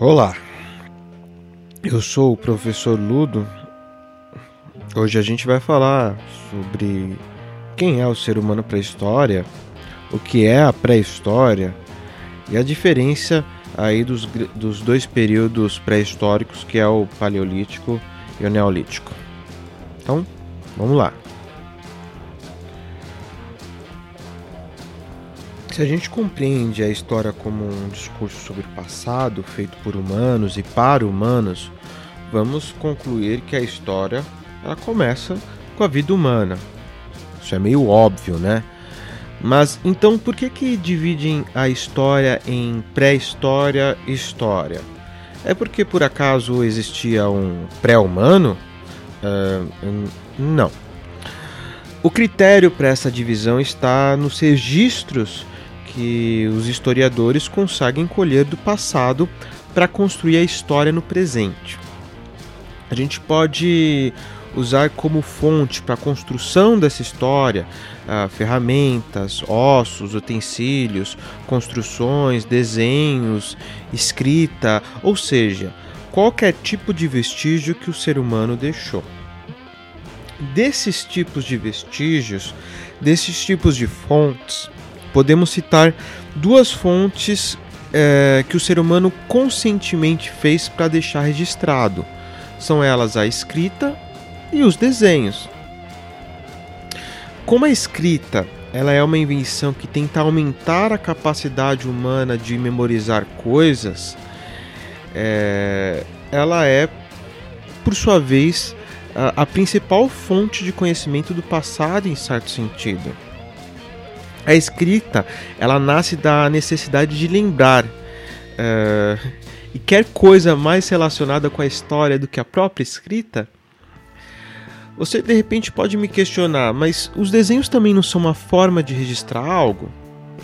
Olá, eu sou o professor Ludo. Hoje a gente vai falar sobre quem é o ser humano pré-história, o que é a pré-história e a diferença aí dos, dos dois períodos pré-históricos que é o Paleolítico e o Neolítico. Então, vamos lá. Se a gente compreende a história como um discurso sobre o passado feito por humanos e para humanos, vamos concluir que a história ela começa com a vida humana. Isso é meio óbvio, né? Mas então por que que dividem a história em pré-história e história? É porque por acaso existia um pré-humano? Uh, não. O critério para essa divisão está nos registros que os historiadores conseguem colher do passado para construir a história no presente. A gente pode usar como fonte para a construção dessa história uh, ferramentas, ossos, utensílios, construções, desenhos, escrita, ou seja, qualquer tipo de vestígio que o ser humano deixou. Desses tipos de vestígios, desses tipos de fontes, podemos citar duas fontes é, que o ser humano conscientemente fez para deixar registrado. São elas a escrita e os desenhos. Como a escrita ela é uma invenção que tenta aumentar a capacidade humana de memorizar coisas, é, ela é, por sua vez, a, a principal fonte de conhecimento do passado em certo sentido. A escrita, ela nasce da necessidade de lembrar. Uh, e quer coisa mais relacionada com a história do que a própria escrita? Você de repente pode me questionar, mas os desenhos também não são uma forma de registrar algo?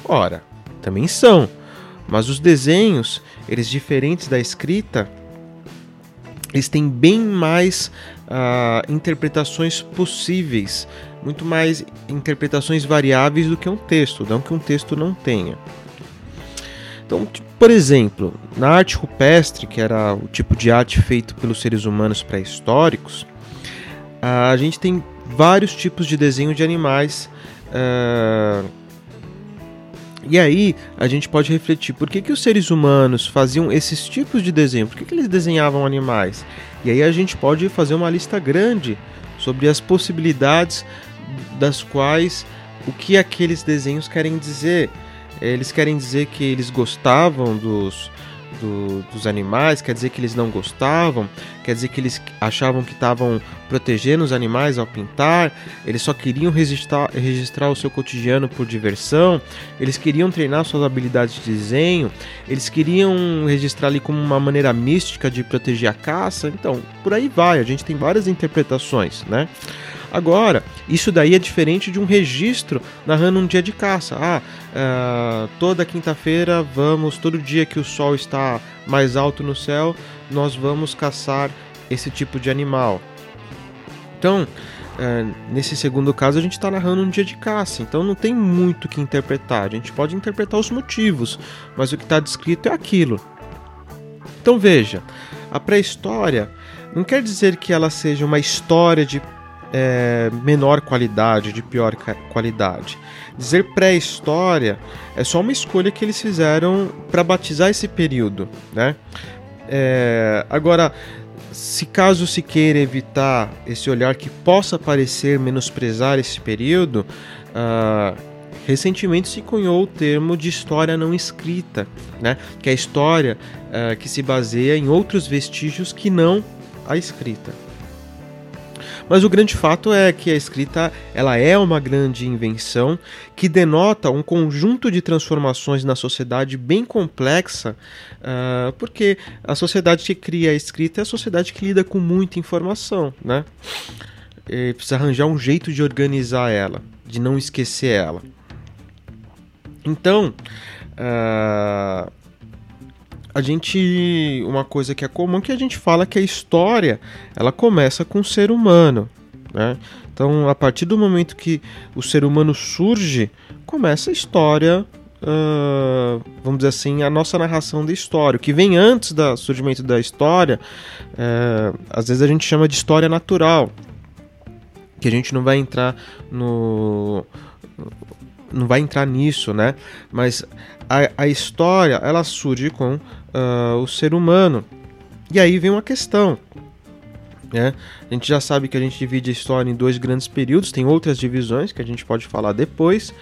Ora, também são. Mas os desenhos, eles diferentes da escrita, eles têm bem mais uh, interpretações possíveis, muito mais interpretações variáveis do que um texto, não que um texto não tenha. Então, por exemplo, na arte rupestre, que era o tipo de arte feito pelos seres humanos pré-históricos, a gente tem vários tipos de desenho de animais. Uh, e aí a gente pode refletir por que, que os seres humanos faziam esses tipos de desenho, por que, que eles desenhavam animais. E aí a gente pode fazer uma lista grande sobre as possibilidades das quais o que aqueles desenhos querem dizer. Eles querem dizer que eles gostavam dos, do, dos animais, quer dizer que eles não gostavam, quer dizer que eles achavam que estavam protegendo os animais ao pintar, eles só queriam registrar, registrar o seu cotidiano por diversão, eles queriam treinar suas habilidades de desenho, eles queriam registrar ali como uma maneira mística de proteger a caça, então por aí vai, a gente tem várias interpretações, né? Agora, isso daí é diferente de um registro narrando um dia de caça. Ah, uh, toda quinta-feira vamos, todo dia que o sol está mais alto no céu, nós vamos caçar esse tipo de animal. Então, uh, nesse segundo caso, a gente está narrando um dia de caça, então não tem muito que interpretar. A gente pode interpretar os motivos, mas o que está descrito é aquilo. Então veja, a pré-história não quer dizer que ela seja uma história de é, menor qualidade, de pior qualidade. Dizer pré-história é só uma escolha que eles fizeram para batizar esse período, né? É, agora, se caso se queira evitar esse olhar que possa parecer menosprezar esse período, uh, recentemente se cunhou o termo de história não escrita, né? que é a história uh, que se baseia em outros vestígios que não a escrita. Mas o grande fato é que a escrita ela é uma grande invenção que denota um conjunto de transformações na sociedade bem complexa, uh, porque a sociedade que cria a escrita é a sociedade que lida com muita informação, né? E precisa arranjar um jeito de organizar ela, de não esquecer ela. Então, uh, a gente uma coisa que é comum que a gente fala que a história ela começa com o ser humano né? então a partir do momento que o ser humano surge começa a história uh, vamos dizer assim, a nossa narração da história. O que vem antes do surgimento da história, uh, às vezes a gente chama de história natural, que a gente não vai entrar no não vai entrar nisso, né? Mas a, a história ela surge com uh, o ser humano. E aí vem uma questão. Né? A gente já sabe que a gente divide a história em dois grandes períodos, tem outras divisões que a gente pode falar depois,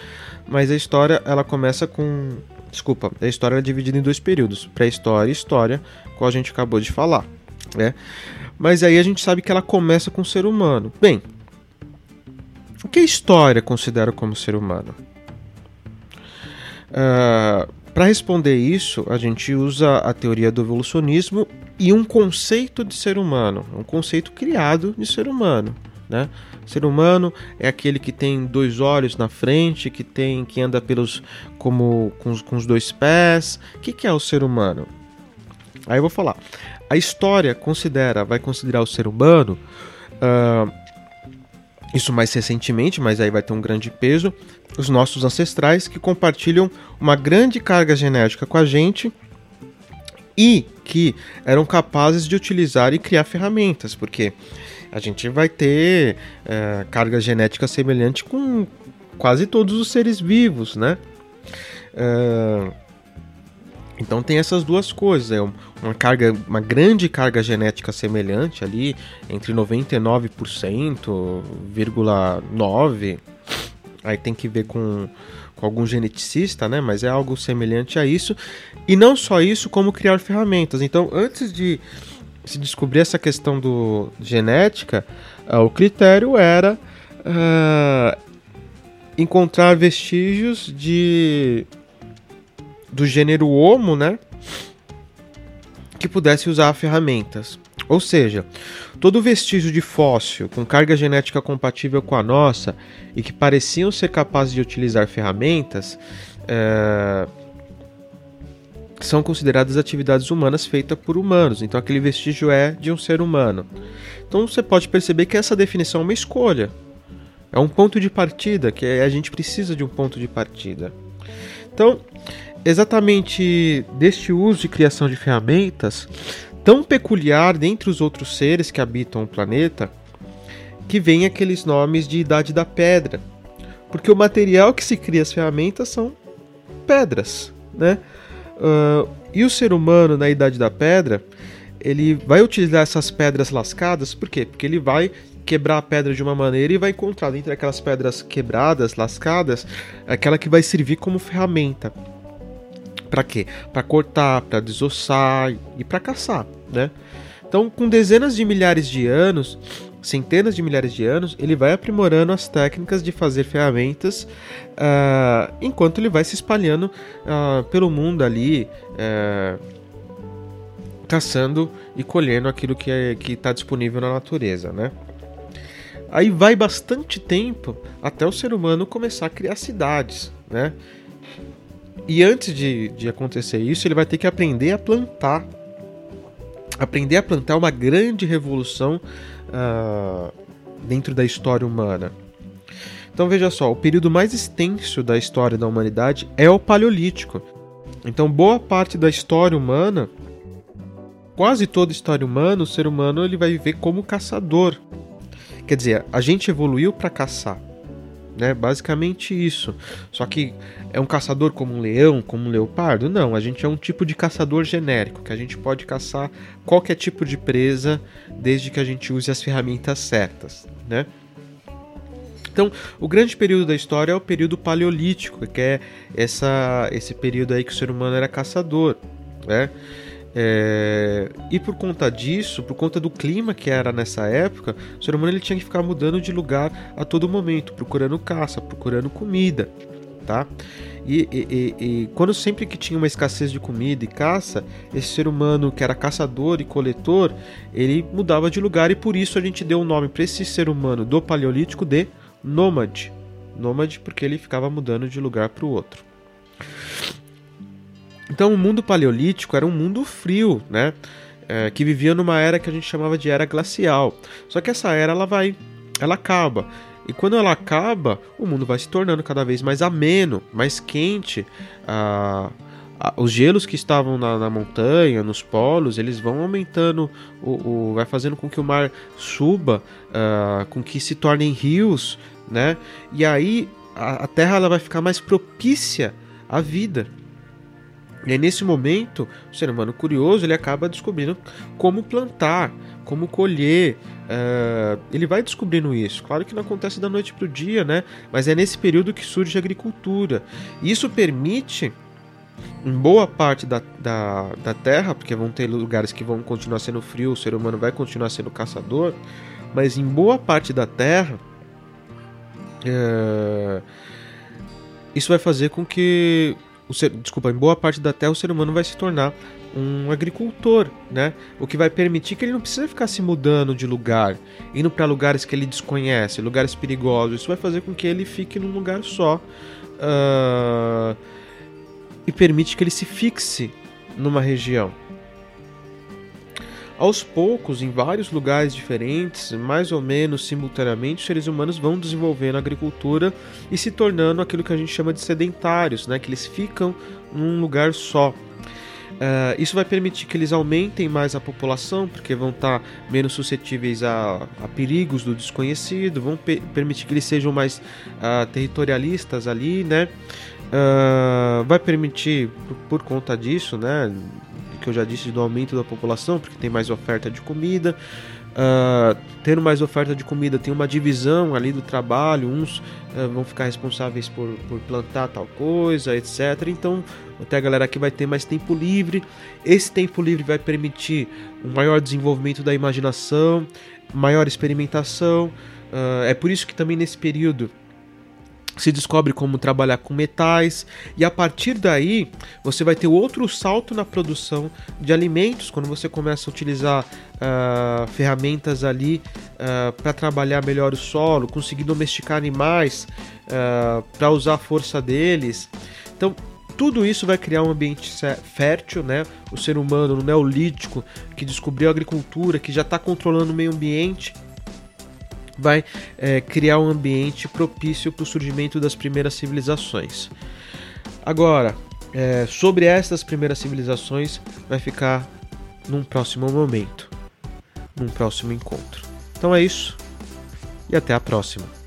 mas a história ela começa com. Desculpa, a história é dividida em dois períodos: pré-história e história, qual a gente acabou de falar. Né? Mas aí a gente sabe que ela começa com o ser humano. Bem, o que a história considera como ser humano? Uh, Para responder isso, a gente usa a teoria do evolucionismo e um conceito de ser humano, um conceito criado de ser humano. Né? Ser humano é aquele que tem dois olhos na frente, que tem que anda pelos como com com os dois pés. O que, que é o ser humano? Aí eu vou falar. A história considera, vai considerar o ser humano uh, isso mais recentemente, mas aí vai ter um grande peso, os nossos ancestrais que compartilham uma grande carga genética com a gente e que eram capazes de utilizar e criar ferramentas, porque a gente vai ter é, carga genética semelhante com quase todos os seres vivos, né? É, então tem essas duas coisas, é uma carga, uma grande carga genética semelhante ali entre 99,9, aí tem que ver com, com algum geneticista, né? Mas é algo semelhante a isso. E não só isso, como criar ferramentas. Então, antes de se descobrir essa questão do genética, uh, o critério era uh, encontrar vestígios de do gênero Homo, né? Que pudesse usar ferramentas. Ou seja, todo vestígio de fóssil com carga genética compatível com a nossa e que pareciam ser capazes de utilizar ferramentas é, são consideradas atividades humanas feitas por humanos. Então aquele vestígio é de um ser humano. Então você pode perceber que essa definição é uma escolha. É um ponto de partida, que a gente precisa de um ponto de partida. Então, exatamente deste uso e criação de ferramentas tão peculiar dentre os outros seres que habitam o planeta que vem aqueles nomes de Idade da Pedra. Porque o material que se cria as ferramentas são pedras, né? Uh, e o ser humano na Idade da Pedra, ele vai utilizar essas pedras lascadas, por quê? Porque ele vai quebrar a pedra de uma maneira e vai encontrar entre aquelas pedras quebradas, lascadas, aquela que vai servir como ferramenta. Para quê? Para cortar, para desossar e para caçar, né? Então, com dezenas de milhares de anos, centenas de milhares de anos, ele vai aprimorando as técnicas de fazer ferramentas, uh, enquanto ele vai se espalhando uh, pelo mundo ali, uh, caçando e colhendo aquilo que é, está disponível na natureza, né? Aí vai bastante tempo até o ser humano começar a criar cidades, né? E antes de, de acontecer isso, ele vai ter que aprender a plantar. Aprender a plantar é uma grande revolução uh, dentro da história humana. Então veja só, o período mais extenso da história da humanidade é o Paleolítico. Então boa parte da história humana, quase toda a história humana, o ser humano ele vai viver como caçador. Quer dizer, a gente evoluiu para caçar né? Basicamente isso. Só que é um caçador como um leão, como um leopardo? Não, a gente é um tipo de caçador genérico, que a gente pode caçar qualquer tipo de presa desde que a gente use as ferramentas certas, né? Então, o grande período da história é o período paleolítico, que é essa, esse período aí que o ser humano era caçador, né? É, e por conta disso, por conta do clima que era nessa época, o ser humano ele tinha que ficar mudando de lugar a todo momento, procurando caça, procurando comida, tá? E, e, e, e, quando sempre que tinha uma escassez de comida e caça, esse ser humano que era caçador e coletor, ele mudava de lugar e por isso a gente deu o nome para esse ser humano do Paleolítico de nômade. Nômade porque ele ficava mudando de lugar para o outro. Então o mundo paleolítico era um mundo frio, né? É, que vivia numa era que a gente chamava de era glacial. Só que essa era ela vai, ela acaba. E quando ela acaba, o mundo vai se tornando cada vez mais ameno, mais quente. Ah, os gelos que estavam na, na, montanha, nos polos, eles vão aumentando, o, o vai fazendo com que o mar suba, uh, com que se tornem rios, né? E aí a, a Terra ela vai ficar mais propícia à vida. E aí, nesse momento, o ser humano curioso ele acaba descobrindo como plantar, como colher. Uh, ele vai descobrindo isso. Claro que não acontece da noite para o dia, né? Mas é nesse período que surge a agricultura. Isso permite em boa parte da, da, da Terra, porque vão ter lugares que vão continuar sendo frio, o ser humano vai continuar sendo caçador, mas em boa parte da Terra, é, isso vai fazer com que o ser, desculpa, em boa parte da Terra o ser humano vai se tornar um agricultor, né? O que vai permitir que ele não precisa ficar se mudando de lugar, indo para lugares que ele desconhece, lugares perigosos. Isso vai fazer com que ele fique num lugar só. Uh, e permite que ele se fixe numa região. Aos poucos, em vários lugares diferentes, mais ou menos simultaneamente, os seres humanos vão desenvolvendo a agricultura e se tornando aquilo que a gente chama de sedentários, né? que eles ficam num lugar só. Uh, isso vai permitir que eles aumentem mais a população, porque vão estar tá menos suscetíveis a, a, perigos do desconhecido, vão permitir que eles sejam mais uh, territorialistas ali, né? Uh, vai permitir, por, por, conta disso, né, que eu já disse do aumento da população, porque tem mais oferta de comida. Uh, tendo mais oferta de comida, tem uma divisão ali do trabalho, uns uh, vão ficar responsáveis por, por, plantar tal coisa, etc. Então, até a galera aqui vai ter mais tempo livre. Esse tempo livre vai permitir um maior desenvolvimento da imaginação, maior experimentação. Uh, é por isso que também nesse período se descobre como trabalhar com metais e a partir daí você vai ter outro salto na produção de alimentos quando você começa a utilizar uh, ferramentas ali uh, para trabalhar melhor o solo, conseguir domesticar animais uh, para usar a força deles. Então tudo isso vai criar um ambiente fértil, né? O ser humano no neolítico que descobriu a agricultura, que já está controlando o meio ambiente vai é, criar um ambiente propício para o surgimento das primeiras civilizações. Agora, é, sobre essas primeiras civilizações, vai ficar num próximo momento, num próximo encontro. Então é isso e até a próxima.